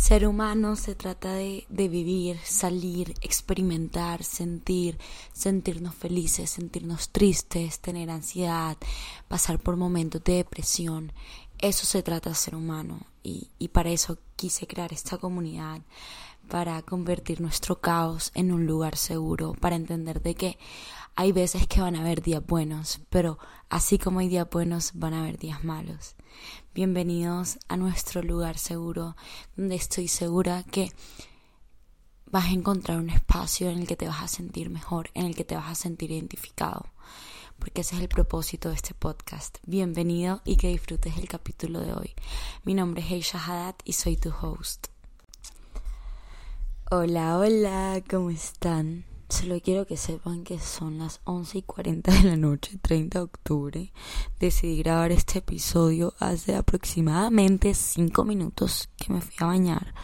Ser humano se trata de, de, vivir, salir, experimentar, sentir, sentirnos felices, sentirnos tristes, tener ansiedad, pasar por momentos de depresión. Eso se trata de ser humano y, y para eso quise crear esta comunidad, para convertir nuestro caos en un lugar seguro, para entender de que hay veces que van a haber días buenos, pero así como hay días buenos, van a haber días malos. Bienvenidos a nuestro lugar seguro, donde estoy segura que vas a encontrar un espacio en el que te vas a sentir mejor, en el que te vas a sentir identificado, porque ese es el propósito de este podcast. Bienvenido y que disfrutes el capítulo de hoy. Mi nombre es Heisha Haddad y soy tu host. Hola, hola, ¿cómo están? Solo quiero que sepan que son las 11 y 40 de la noche, 30 de octubre. Decidí grabar este episodio hace aproximadamente 5 minutos que me fui a bañar.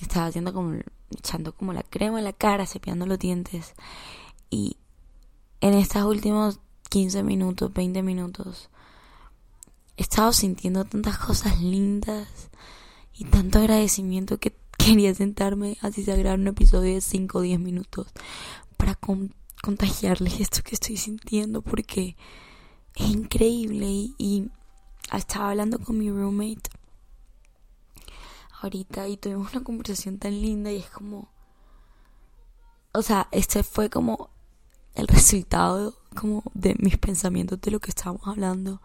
Estaba haciendo como, echando como la crema en la cara, cepillando los dientes. Y en estos últimos 15 minutos, 20 minutos, he estado sintiendo tantas cosas lindas y tanto agradecimiento que quería sentarme así a grabar un episodio de 5 o 10 minutos para contagiarles esto que estoy sintiendo porque es increíble. Y, estaba hablando con mi roommate ahorita y tuvimos una conversación tan linda y es como o sea este fue como el resultado como de mis pensamientos de lo que estábamos hablando.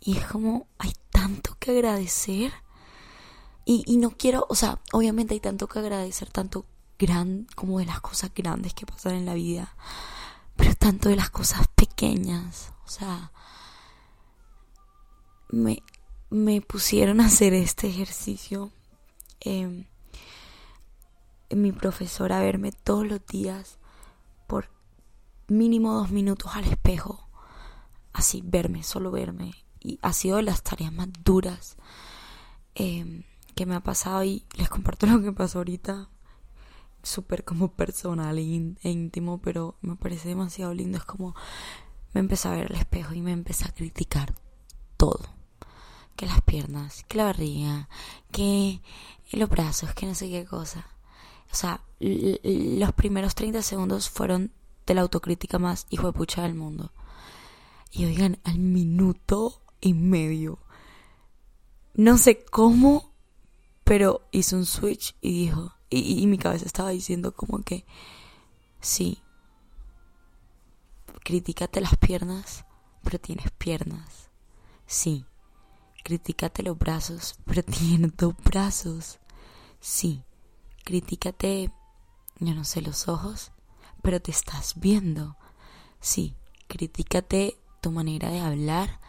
Y es como hay tanto que agradecer y, no quiero, o sea, obviamente hay tanto que agradecer, tanto gran, como de las cosas grandes que pasan en la vida, pero tanto de las cosas pequeñas, o sea, me, me pusieron a hacer este ejercicio. Eh, mi profesora a verme todos los días por mínimo dos minutos al espejo, así verme, solo verme, y ha sido de las tareas más duras. Eh, que me ha pasado y les comparto lo que pasó ahorita. Súper como personal e, íntimo pero me parece demasiado lindo. Es como me empecé a ver al espejo y me empecé a criticar todo. Que las piernas que la barriga que los brazos que no sé qué cosa. O sea los primeros 30 segundos fueron de la autocrítica más hijo de pucha del mundo. Y oigan al minuto y medio no sé cómo pero hizo un switch y dijo, y, mi cabeza estaba diciendo como que, sí, critícate las piernas, pero tienes piernas. Sí, critícate los brazos, pero tienes dos brazos. Sí, critícate, yo no sé, los ojos, pero te estás viendo. Sí, critícate tu manera de hablar,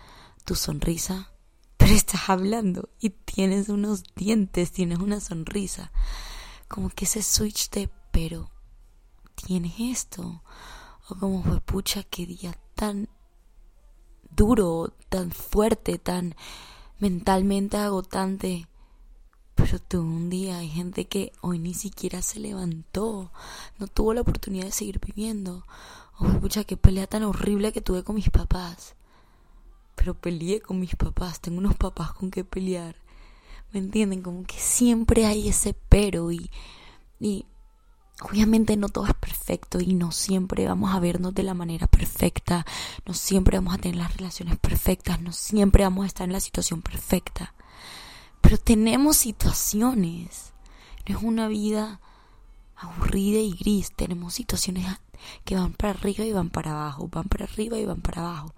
tu sonrisa, pero estás hablando y tienes unos dientes, tienes una sonrisa. Como que ese switch de, pero tienes esto. O como fue pucha, qué día tan duro, tan fuerte, tan mentalmente agotante. Pero tuvo un día, hay gente que hoy ni siquiera se levantó, no tuvo la oportunidad de seguir viviendo. O pucha, qué pelea tan horrible que tuve con mis papás pero peleé con mis papás, tengo unos papás con que pelear. ¿Me entienden? Como que siempre hay ese pero y, y obviamente no todo es perfecto y no siempre vamos a vernos de la manera perfecta, no siempre vamos a tener las relaciones perfectas, no siempre vamos a estar en la situación perfecta. Pero tenemos situaciones, no es una vida aburrida y gris, tenemos situaciones que van para arriba y van para abajo, van para arriba y van para abajo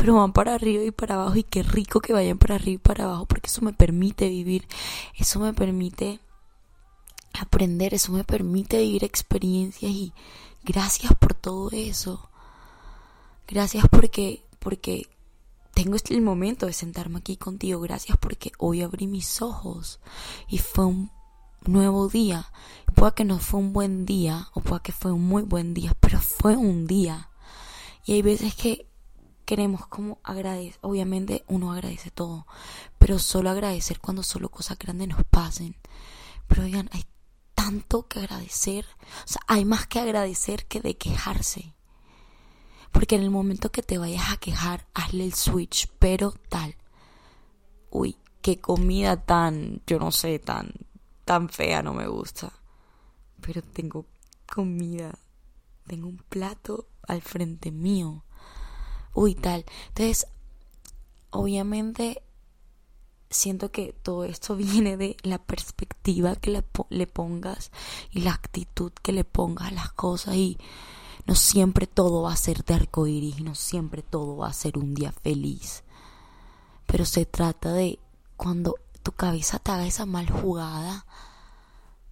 pero van para arriba y para abajo y qué rico que vayan para arriba y para abajo porque eso me permite vivir, eso me permite aprender, eso me permite vivir experiencias y gracias por todo eso. Gracias porque porque tengo este el momento de sentarme aquí contigo. Gracias porque hoy abrí mis ojos y fue un nuevo día. Puede que no fue un buen día o puede que fue un muy buen día, pero fue un día. Y hay veces que queremos como agradecer, obviamente uno agradece todo, pero solo agradecer cuando solo cosas grandes nos pasen. Pero oigan, hay tanto que agradecer, o sea, hay más que agradecer que de quejarse. Porque en el momento que te vayas a quejar, hazle el switch, pero tal. Uy, qué comida tan, yo no sé, tan tan fea no me gusta. Pero tengo comida. Tengo un plato al frente mío. Uy, tal. Entonces, obviamente siento que todo esto viene de la perspectiva que le, pongas y la actitud que le pongas a las cosas y no siempre todo va a ser de arcoíris, no siempre todo va a ser un día feliz. Pero se trata de cuando tu cabeza te haga esa mal jugada,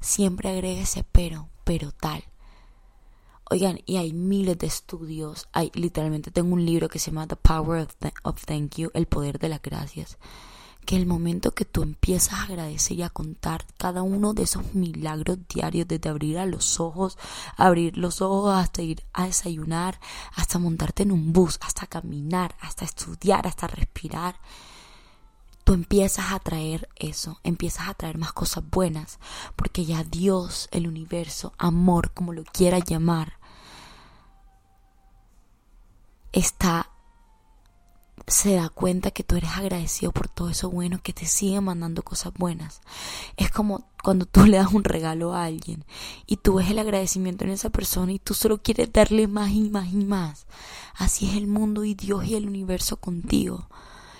siempre agregue ese pero, pero tal. Oigan, y hay miles de estudios. Hay, literalmente tengo un libro que se llama The Power of, of Thank You, El Poder de las Gracias que el momento que tú empiezas a agradecer y a contar cada uno de esos milagros diarios, desde abrir a los ojos, abrir los ojos hasta ir a desayunar, hasta montarte en un bus, hasta caminar, hasta estudiar, hasta respirar, tú empiezas a traer eso, empiezas a traer más cosas buenas, porque ya Dios, el universo, amor, como lo quiera llamar, está se da cuenta que tú eres agradecido por todo eso bueno, que te sigue mandando cosas buenas. Es como cuando tú le das un regalo a alguien y tú ves el agradecimiento en esa persona y tú solo quieres darle más y más y más. Así es el mundo y Dios y el universo contigo.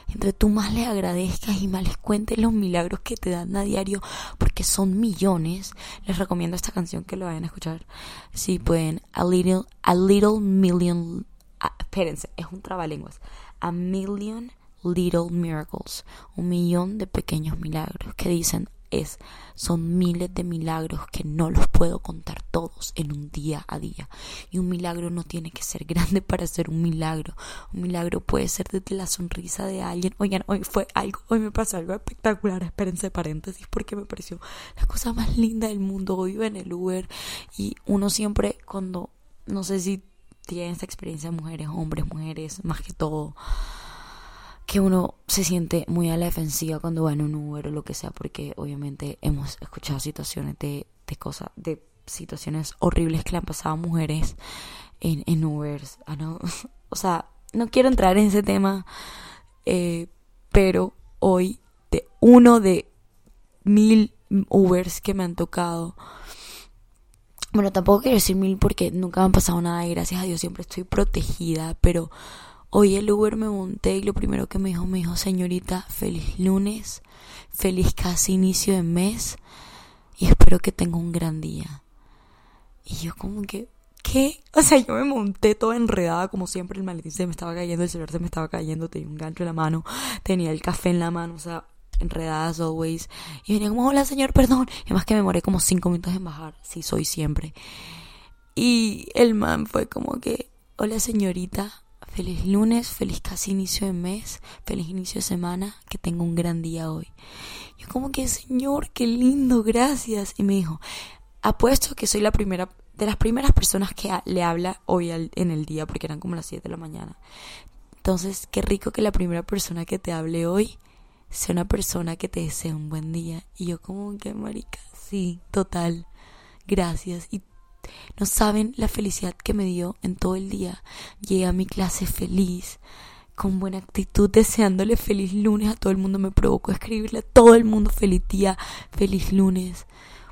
Entre tú más le agradezcas y más les cuentes los milagros que te dan a diario, porque son millones. Les recomiendo esta canción que lo vayan a escuchar. Si pueden, A Little, a little Million. Ah, espérense, es un trabalenguas a million little miracles, un millón de pequeños milagros que dicen es son miles de milagros que no los puedo contar todos en un día a día. Y un milagro no tiene que ser grande para ser un milagro. Un milagro puede ser desde la sonrisa de alguien. Oigan, hoy fue algo, hoy me pasó algo espectacular. Espérense paréntesis porque me pareció la cosa más linda del mundo. Hoy iba en el Uber y uno siempre cuando no sé si tienen esta experiencia mujeres, hombres, mujeres, más que todo, que uno se siente muy a la defensiva cuando va en un Uber o lo que sea, porque obviamente hemos escuchado situaciones de, de cosas, de situaciones horribles que le han pasado a mujeres en, en Ubers. Ah, no. o sea, no quiero entrar en ese tema, eh, pero hoy de uno de mil Ubers que me han tocado, bueno, tampoco quiero decir mil porque nunca me han pasado nada y gracias a Dios siempre estoy protegida, pero hoy el Uber me monté y lo primero que me dijo, me dijo, señorita, feliz lunes, feliz casi inicio de mes y espero que tenga un gran día. Y yo como que, ¿qué? O sea, yo me monté toda enredada como siempre, el maletín se me estaba cayendo, el celular se me estaba cayendo, tenía un gancho en la mano, tenía el café en la mano, o sea, enredadas always. Y venía como, hola señor, perdón. Y más que me moré como cinco minutos en bajar. Sí, soy siempre. Y el man fue como que, hola señorita, feliz lunes, feliz casi inicio de mes, feliz inicio de semana, que tenga un gran día hoy. Yo como que, señor, qué lindo, gracias. Y me dijo, apuesto que soy la primera, de las primeras personas que le habla hoy en el día, porque eran como las 7 de la mañana. Entonces, qué rico que la primera persona que te hable hoy sea una persona que te desee un buen día. Y yo como que, marica, sí, total, gracias. Y no saben la felicidad que me dio en todo el día. Llegué a mi clase feliz, con buena actitud, deseándole feliz lunes a todo el mundo. Me provocó escribirle a todo el mundo feliz día, feliz lunes.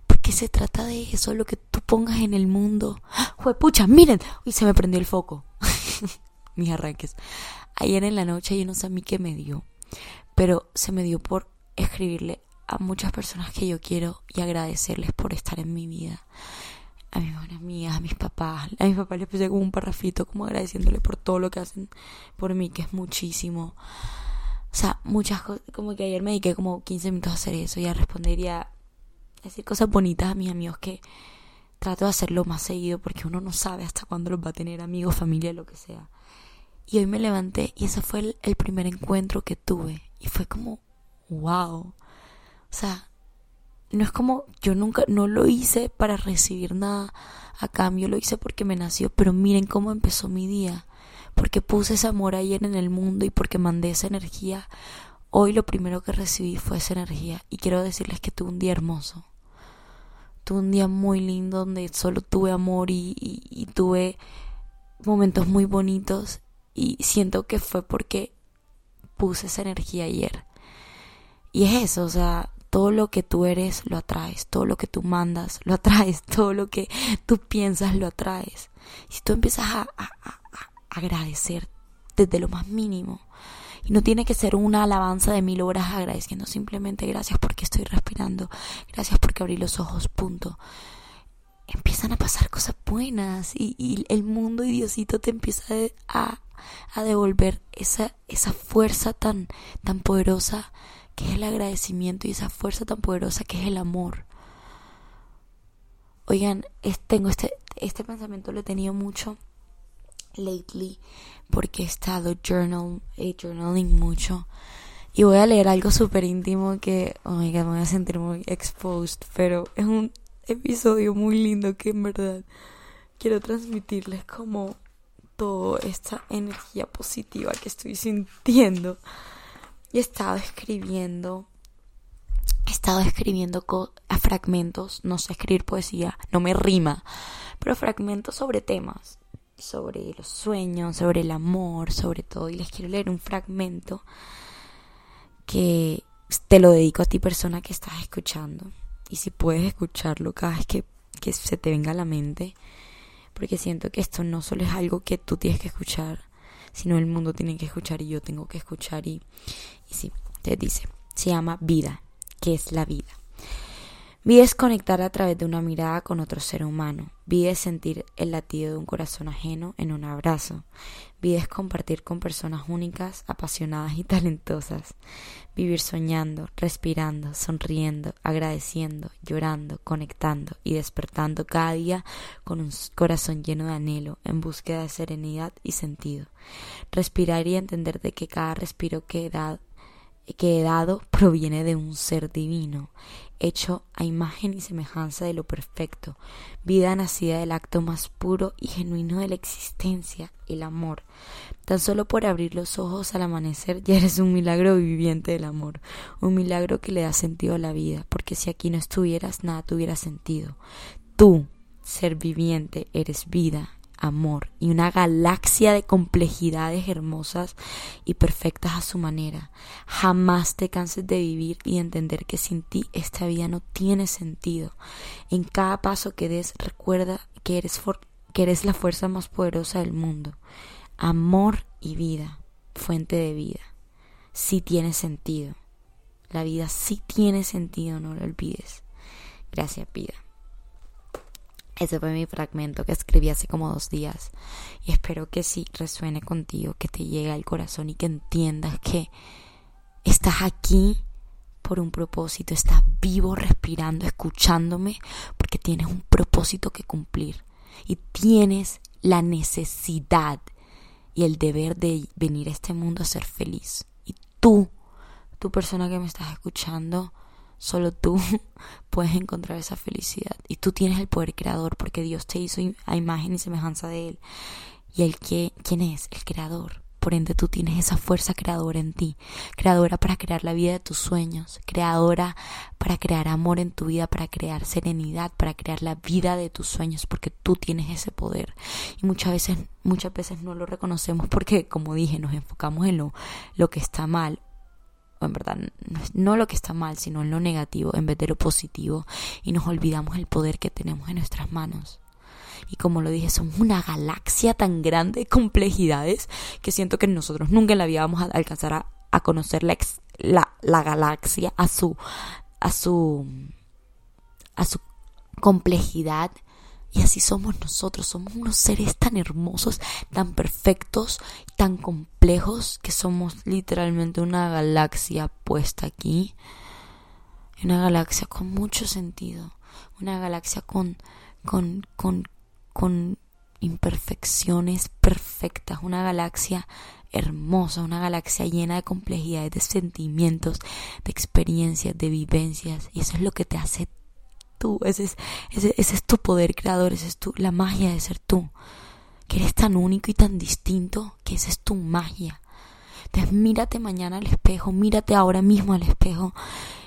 Porque se trata de eso, lo que tú pongas en el mundo. pucha, miren. Y se me prendió el foco. Mis arranques. Ayer en la noche yo no sé a mí qué me dio pero se me dio por escribirle a muchas personas que yo quiero y agradecerles por estar en mi vida. A mis buenas amigas, a mis papás. A mis papás les puse como un parrafito como agradeciéndole por todo lo que hacen por mí, que es muchísimo. O sea, muchas cosas, como que ayer me dediqué como 15 minutos a hacer eso y a responder y a decir cosas bonitas a mis amigos que trato de hacerlo más seguido porque uno no sabe hasta cuándo los va a tener amigos, familia, lo que sea. Y hoy me levanté y ese fue el primer encuentro que tuve y fue como, wow. O sea, no es como yo nunca, no lo hice para recibir nada a cambio, lo hice porque me nació, pero miren cómo empezó mi día, porque puse ese amor ayer en el mundo y porque mandé esa energía. Hoy lo primero que recibí fue esa energía y quiero decirles que tuve un día hermoso. Tuve un día muy lindo donde solo tuve amor y, y tuve momentos muy bonitos y siento que fue porque puse esa energía ayer. Y es eso, o sea, todo lo que tú eres lo atraes, todo lo que tú mandas lo atraes, todo lo que tú piensas lo atraes. Si tú empiezas a, agradecer desde lo más mínimo, y no tiene que ser una alabanza de mil horas agradeciendo, simplemente gracias porque estoy respirando, gracias porque abrí los ojos, punto. Empiezan a pasar cosas buenas y, el mundo y Diosito te empieza a, a devolver esa, esa fuerza tan, tan poderosa que es el agradecimiento y esa fuerza tan poderosa que es el amor. Oigan, tengo este, este pensamiento lo he tenido mucho lately porque he estado journal, eh, journaling mucho y voy a leer algo súper íntimo que, oh my god, me voy a sentir muy exposed, pero es un episodio muy lindo que en verdad quiero transmitirles como toda esta energía positiva que estoy sintiendo y he estado escribiendo he estado escribiendo a fragmentos, no sé escribir poesía, no me rima, pero fragmentos sobre temas, sobre los sueños, sobre el amor, sobre todo. Y les quiero leer un fragmento que te lo dedico a ti persona que estás escuchando. Y si puedes escucharlo cada vez que, que se te venga a la mente, porque siento que esto no solo es algo que tú tienes que escuchar, sino el mundo tiene que escuchar y yo tengo que escuchar. Y, y sí, te dice, se llama vida, que es la vida. Vida es conectar a través de una mirada con otro ser humano. Vida es sentir el latido de un corazón ajeno en un abrazo. Vida es compartir con personas únicas, apasionadas y talentosas. Vivir soñando, respirando, sonriendo, agradeciendo, llorando, conectando y despertando cada día con un corazón lleno de anhelo, en búsqueda de serenidad y sentido. Respirar y entender de que cada respiro que dado que he dado proviene de un ser divino, hecho a imagen y semejanza de lo perfecto, vida nacida del acto más puro y genuino de la existencia, el amor. Tan solo por abrir los ojos al amanecer ya eres un milagro viviente del amor, un milagro que le da sentido a la vida, porque si aquí no estuvieras nada tuviera sentido. Tú, ser viviente, eres vida, amor y una galaxia de complejidades hermosas y perfectas a su manera. Jamás te canses de vivir y entender que sin ti esta vida no tiene sentido. En cada paso que des recuerda que eres, que eres la fuerza más poderosa del mundo. Amor y vida, fuente de vida. Sí tiene sentido. La vida sí tiene sentido, no lo olvides. Gracias, vida. Ese fue mi fragmento que escribí hace como dos días y espero que sí resuene contigo, que te llegue al corazón y que entiendas que estás aquí por un propósito, estás vivo, respirando, escuchándome, porque tienes un propósito que cumplir y tienes la necesidad y el deber de venir a este mundo a ser feliz. Y tú, tu persona que me estás escuchando, Solo tú puedes encontrar esa felicidad. Y tú tienes el poder creador porque Dios te hizo a imagen y semejanza de Él. Y el que, ¿quién es? El creador. Por ende, tú tienes esa fuerza creadora en ti. Creadora para crear la vida de tus sueños. Creadora para crear amor en tu vida, para crear serenidad, para crear la vida de tus sueños, porque tú tienes ese poder. Y muchas veces, muchas veces no lo reconocemos porque, como dije, nos enfocamos en lo, lo que está mal en verdad no lo que está mal, sino en lo negativo en vez de lo positivo y nos olvidamos el poder que tenemos en nuestras manos. Y como lo dije, somos una galaxia tan grande de complejidades que siento que nosotros nunca en la vida vamos a alcanzar a, a conocer la, la, la galaxia a su, a su, a su complejidad y así somos nosotros, somos unos seres tan hermosos, tan perfectos, tan complejos, que somos literalmente una galaxia puesta aquí. Una galaxia con mucho sentido, una galaxia con, con, con, con imperfecciones perfectas, una galaxia hermosa, una galaxia llena de complejidades, de sentimientos, de experiencias, de vivencias, y eso es lo que te hace ese es, tu poder creador, es tu, la magia de ser tú, que eres tan único y tan distinto, que esa es tu magia. Entonces mírate mañana al espejo, mírate ahora mismo al espejo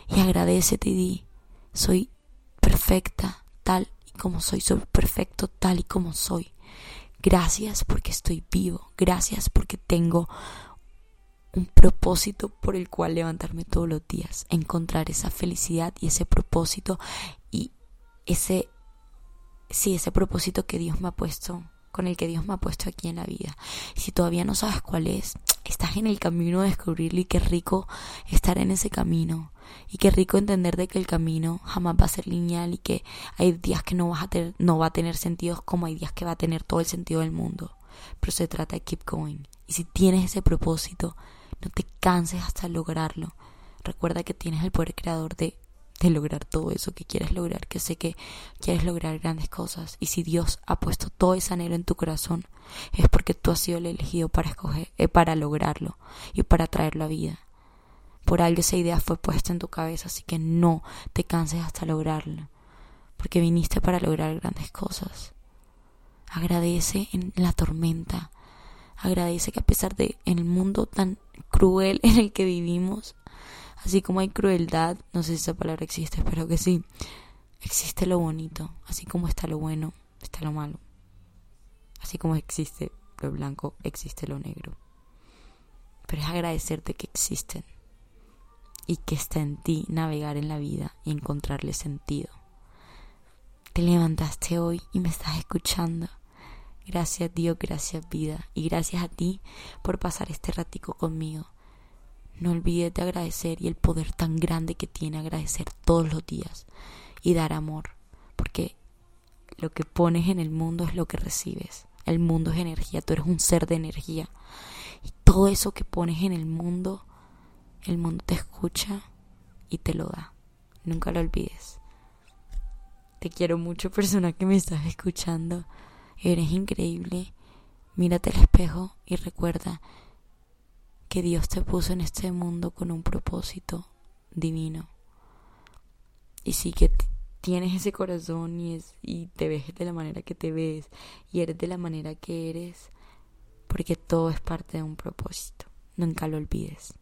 y agradecete y di, soy perfecta tal y como soy, soy perfecto tal y como soy. Gracias porque estoy vivo, gracias porque tengo un propósito por el cual levantarme todos los días, encontrar esa felicidad y ese propósito ese sí, ese propósito que Dios me ha puesto, con el que Dios me ha puesto aquí en la vida. Si todavía no sabes cuál es, estás en el camino de descubrirlo y qué rico estar en ese camino. Y qué rico entender de que el camino jamás va a ser lineal y que hay días que no vas a tener, no va a tener sentido como hay días que va a tener todo el sentido del mundo. Pero se trata de keep going. Y si tienes ese propósito, no te canses hasta lograrlo. Recuerda que tienes el poder creador de de lograr todo eso que quieres lograr, que sé que quieres lograr grandes cosas. Y si Dios ha puesto todo ese anhelo en tu corazón, es porque tú has sido el elegido para escoger, eh, para lograrlo y para traerlo a vida. Por algo esa idea fue puesta en tu cabeza, así que no te canses hasta lograrlo, porque viniste para lograr grandes cosas. Agradece en la tormenta. Agradece que a pesar de en el mundo tan cruel en el que vivimos, Así como hay crueldad, no sé si esa palabra existe, espero que sí, existe lo bonito, así como está lo bueno, está lo malo. Así como existe lo blanco, existe lo negro. Pero es agradecerte que existen y que está en ti navegar en la vida y encontrarle sentido. Te levantaste hoy y me estás escuchando. Gracias Dios, gracias vida y gracias a ti por pasar este ratico conmigo no olvides de agradecer y el poder tan grande que tiene agradecer todos los días y dar amor, porque lo que pones en el mundo es lo que recibes. El mundo es energía, tú eres un ser de energía. Y todo eso que pones en el mundo, el mundo te escucha y te lo da. Nunca lo olvides. Te quiero mucho, persona que me estás escuchando. Eres increíble. Mírate al espejo y recuerda que Dios te puso en este mundo con un propósito divino. Y sí que tienes ese corazón y, es, y te ves de la manera que te ves y eres de la manera que eres, porque todo es parte de un propósito. Nunca lo olvides.